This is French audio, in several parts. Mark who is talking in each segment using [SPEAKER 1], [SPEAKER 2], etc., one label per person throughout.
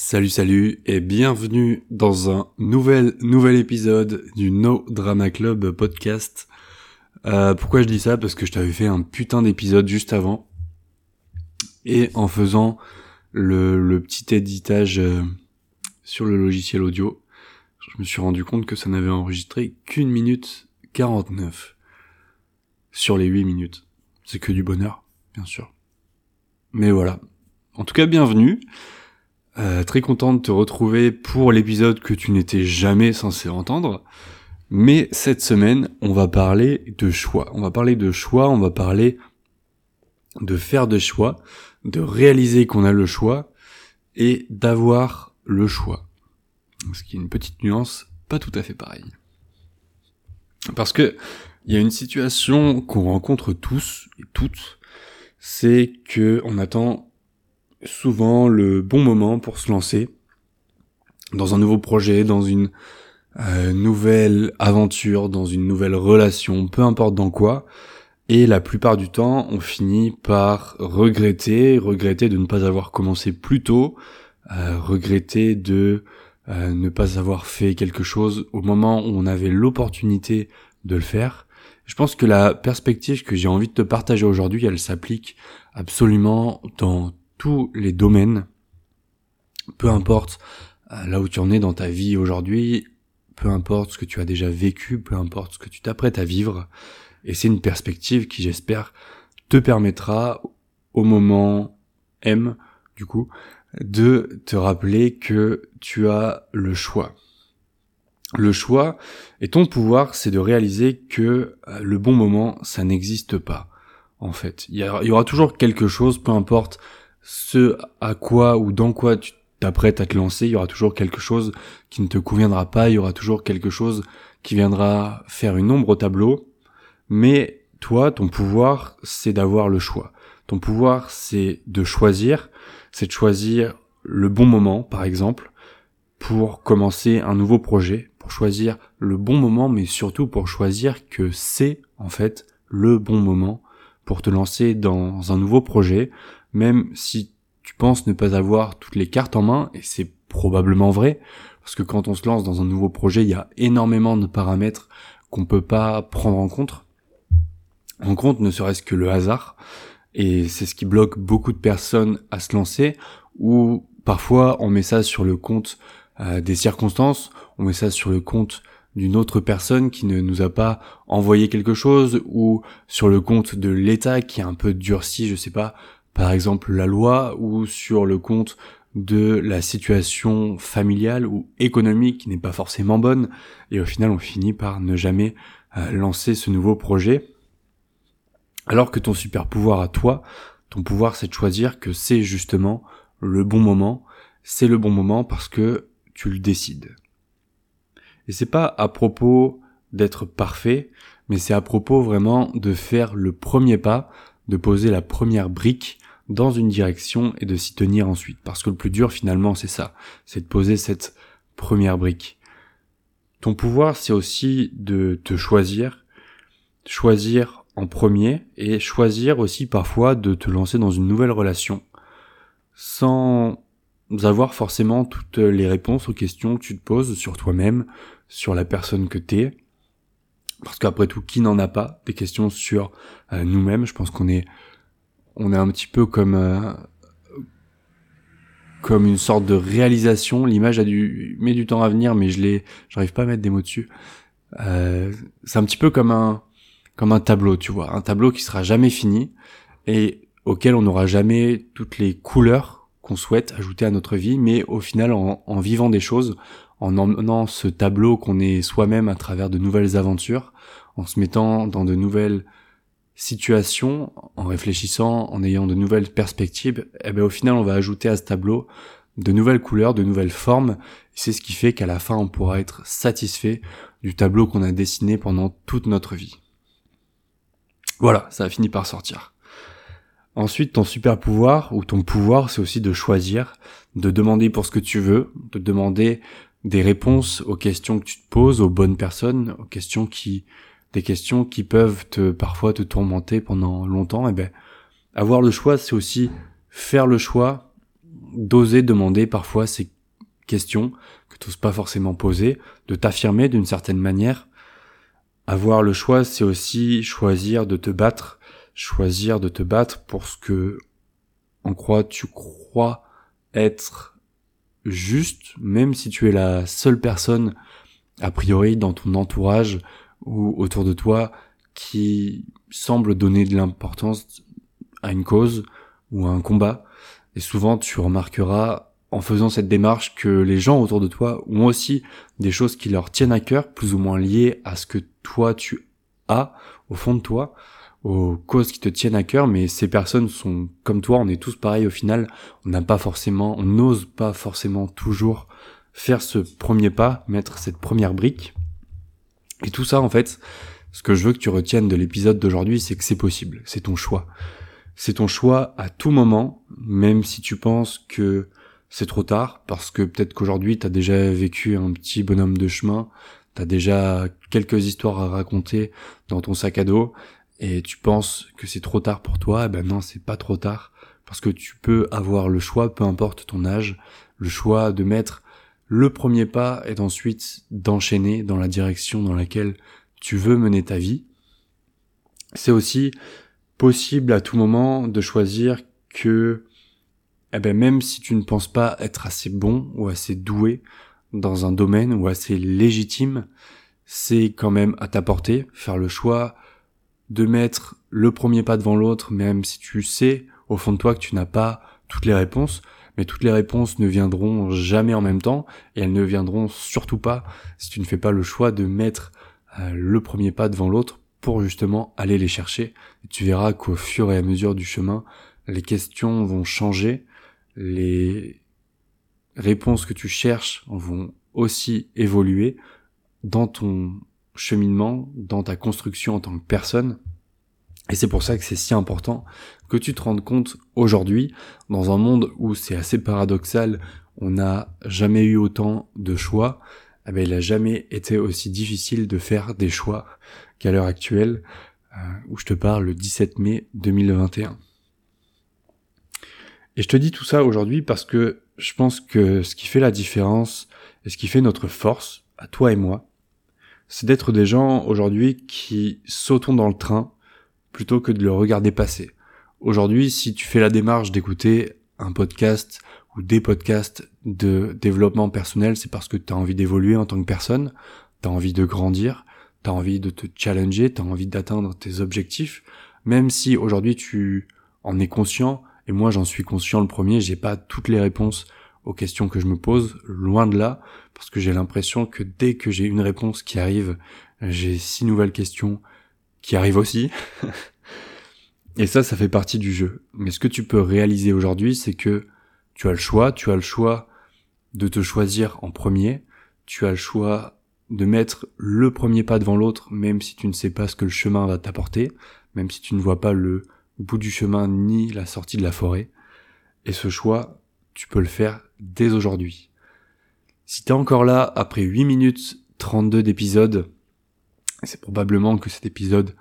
[SPEAKER 1] Salut salut et bienvenue dans un nouvel nouvel épisode du No Drama Club podcast. Euh, pourquoi je dis ça? Parce que je t'avais fait un putain d'épisode juste avant et en faisant le, petit éditage euh, sur le logiciel audio, je me suis rendu compte que ça n'avait enregistré qu'une minute 49 sur les 8 minutes. C'est que du bonheur, bien sûr. Mais voilà. En tout cas, bienvenue. Euh, très content de te retrouver pour l'épisode que tu n'étais jamais censé entendre. Mais cette semaine, on va parler de choix. On va parler de choix, on va parler de faire des choix, de réaliser qu'on a le choix et d'avoir le choix. Ce qui est une petite nuance pas tout à fait pareille. Parce que il y a une situation qu'on rencontre tous et toutes, c'est que on attend souvent le bon moment pour se lancer dans un nouveau projet, dans une euh, nouvelle aventure, dans une nouvelle relation, peu importe dans quoi. Et la plupart du temps, on finit par regretter, regretter de ne pas avoir commencé plus tôt, euh, regretter de euh, ne pas avoir fait quelque chose au moment où on avait l'opportunité de le faire. Je pense que la perspective que j'ai envie de te partager aujourd'hui, elle s'applique absolument dans tous les domaines, peu importe euh, là où tu en es dans ta vie aujourd'hui, peu importe ce que tu as déjà vécu, peu importe ce que tu t'apprêtes à vivre, et c'est une perspective qui j'espère te permettra au moment M, du coup, de te rappeler que tu as le choix. Le choix et ton pouvoir, c'est de réaliser que euh, le bon moment, ça n'existe pas. En fait, il y, y, aura toujours quelque chose, peu importe ce à quoi ou dans quoi tu t'apprêtes à te lancer, il y aura toujours quelque chose qui ne te conviendra pas, il y aura toujours quelque chose qui viendra faire une ombre au tableau, mais toi, ton pouvoir, c'est d'avoir le choix. Ton pouvoir, c'est de choisir, c'est de choisir le bon moment, par exemple, pour commencer un nouveau projet, pour choisir le bon moment, mais surtout pour choisir que c'est, en fait, le bon moment pour te lancer dans un nouveau projet, même si tu penses ne pas avoir toutes les cartes en main, et c'est probablement vrai, parce que quand on se lance dans un nouveau projet, il y a énormément de paramètres qu'on peut pas prendre en compte, en compte ne serait-ce que le hasard, et c'est ce qui bloque beaucoup de personnes à se lancer, ou parfois on met ça sur le compte euh, des circonstances, on met ça sur le compte d'une autre personne qui ne nous a pas envoyé quelque chose ou sur le compte de l'État qui est un peu durci, je sais pas, par exemple la loi ou sur le compte de la situation familiale ou économique qui n'est pas forcément bonne. Et au final on finit par ne jamais euh, lancer ce nouveau projet. Alors que ton super pouvoir à toi ton pouvoir c'est de choisir que c'est justement le bon moment. C'est le bon moment parce que tu le décides. Et c'est pas à propos d'être parfait mais c'est à propos vraiment de faire le premier pas de poser la première brique dans une direction et de s'y tenir ensuite. Parce que le plus dur finalement c'est ça, c'est de poser cette première brique. Ton pouvoir c'est aussi de te choisir, choisir en premier et choisir aussi parfois de te lancer dans une nouvelle relation sans avoir forcément toutes les réponses aux questions que tu te poses sur toi-même, sur la personne que t'es. Parce qu'après tout, qui n'en a pas des questions sur euh, nous-mêmes? Je pense qu'on est on est un petit peu comme euh, comme une sorte de réalisation. L'image a du met du temps à venir, mais je l'ai, j'arrive pas à mettre des mots dessus. Euh, c'est un petit peu comme un comme un tableau, tu vois, un tableau qui sera jamais fini et auquel on n'aura jamais toutes les couleurs qu'on souhaite ajouter à notre vie, mais au final, en, en vivant des choses, en emmenant ce tableau qu'on est soi-même à travers de nouvelles aventures, en se mettant dans de nouvelles situation, en réfléchissant, en ayant de nouvelles perspectives, eh ben au final on va ajouter à ce tableau de nouvelles couleurs, de nouvelles formes. C'est ce qui fait qu'à la fin on pourra être satisfait du tableau qu'on a dessiné pendant toute notre vie. Voilà, ça a fini par sortir. Ensuite, ton super pouvoir ou ton pouvoir, c'est aussi de choisir, de demander pour ce que tu veux, de demander des réponses aux questions que tu te poses, aux bonnes personnes, aux questions qui des questions qui peuvent te parfois te tourmenter pendant longtemps, et eh ben avoir le choix, c'est aussi faire le choix d'oser demander parfois ces questions que tu n'oses pas forcément poser, de t'affirmer d'une certaine manière. Avoir le choix, c'est aussi choisir de te battre, choisir de te battre pour ce que en quoi tu crois être juste, même si tu es la seule personne, a priori, dans ton entourage ou autour de toi, qui semble donner de l'importance à une cause ou à un combat. Et souvent, tu remarqueras en faisant cette démarche que les gens autour de toi ont aussi des choses qui leur tiennent à cœur, plus ou moins liées à ce que toi tu as au fond de toi, aux causes qui te tiennent à cœur, mais ces personnes sont comme toi, on est tous pareils au final, on n'a pas forcément, on n'ose pas forcément toujours faire ce premier pas, mettre cette première brique. Et tout ça, en fait, ce que je veux que tu retiennes de l'épisode d'aujourd'hui, c'est que c'est possible, c'est ton choix. C'est ton choix à tout moment, même si tu penses que c'est trop tard, parce que peut-être qu'aujourd'hui, tu as déjà vécu un petit bonhomme de chemin, tu as déjà quelques histoires à raconter dans ton sac à dos, et tu penses que c'est trop tard pour toi, eh ben non, c'est pas trop tard, parce que tu peux avoir le choix, peu importe ton âge, le choix de mettre le premier pas et ensuite d'enchaîner dans la direction dans laquelle tu veux mener ta vie. C'est aussi possible à tout moment de choisir que eh ben même si tu ne penses pas être assez bon ou assez doué dans un domaine ou assez légitime, c'est quand même à ta portée, faire le choix de mettre le premier pas devant l'autre, même si tu sais au fond de toi que tu n'as pas toutes les réponses, mais toutes les réponses ne viendront jamais en même temps, et elles ne viendront surtout pas si tu ne fais pas le choix de mettre euh, le premier pas devant l'autre pour justement aller les chercher. Tu verras qu'au fur et à mesure du chemin, les questions vont changer, les réponses que tu cherches vont aussi évoluer dans ton cheminement, dans ta construction en tant que personne. Et c'est pour ça que c'est si important que tu te rendes compte aujourd'hui, dans un monde où c'est assez paradoxal, on n'a jamais eu autant de choix, eh ben, il n'a jamais été aussi difficile de faire des choix qu'à l'heure actuelle, euh, où je te parle le 17 mai 2021. Et je te dis tout ça aujourd'hui parce que je pense que ce qui fait la différence et ce qui fait notre force, à toi et moi, c'est d'être des gens aujourd'hui qui sautons dans le train plutôt que de le regarder passer. Aujourd'hui, si tu fais la démarche d'écouter un podcast ou des podcasts de développement personnel, c'est parce que tu as envie d'évoluer en tant que personne, tu as envie de grandir, tu as envie de te challenger, tu as envie d'atteindre tes objectifs, même si aujourd'hui tu en es conscient, et moi j'en suis conscient le premier, j'ai pas toutes les réponses aux questions que je me pose, loin de là, parce que j'ai l'impression que dès que j'ai une réponse qui arrive, j'ai six nouvelles questions qui arrivent aussi. Et ça, ça fait partie du jeu. Mais ce que tu peux réaliser aujourd'hui, c'est que tu as le choix, tu as le choix de te choisir en premier, tu as le choix de mettre le premier pas devant l'autre, même si tu ne sais pas ce que le chemin va t'apporter, même si tu ne vois pas le bout du chemin ni la sortie de la forêt. Et ce choix, tu peux le faire dès aujourd'hui. Si t'es encore là après 8 minutes 32 d'épisode, c'est probablement que cet épisode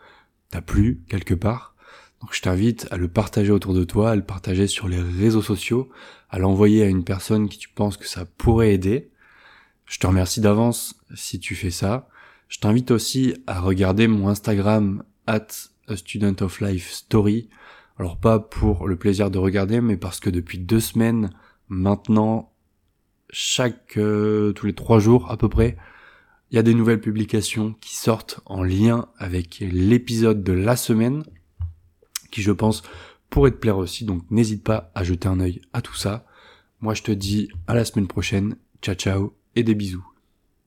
[SPEAKER 1] t'a plu quelque part. Donc je t'invite à le partager autour de toi, à le partager sur les réseaux sociaux, à l'envoyer à une personne qui tu penses que ça pourrait aider. Je te remercie d'avance si tu fais ça. Je t'invite aussi à regarder mon Instagram at a student of life story. Alors pas pour le plaisir de regarder, mais parce que depuis deux semaines maintenant, chaque euh, tous les trois jours à peu près, il y a des nouvelles publications qui sortent en lien avec l'épisode de la semaine qui je pense pourrait te plaire aussi, donc n'hésite pas à jeter un œil à tout ça. Moi je te dis à la semaine prochaine, ciao ciao et des bisous.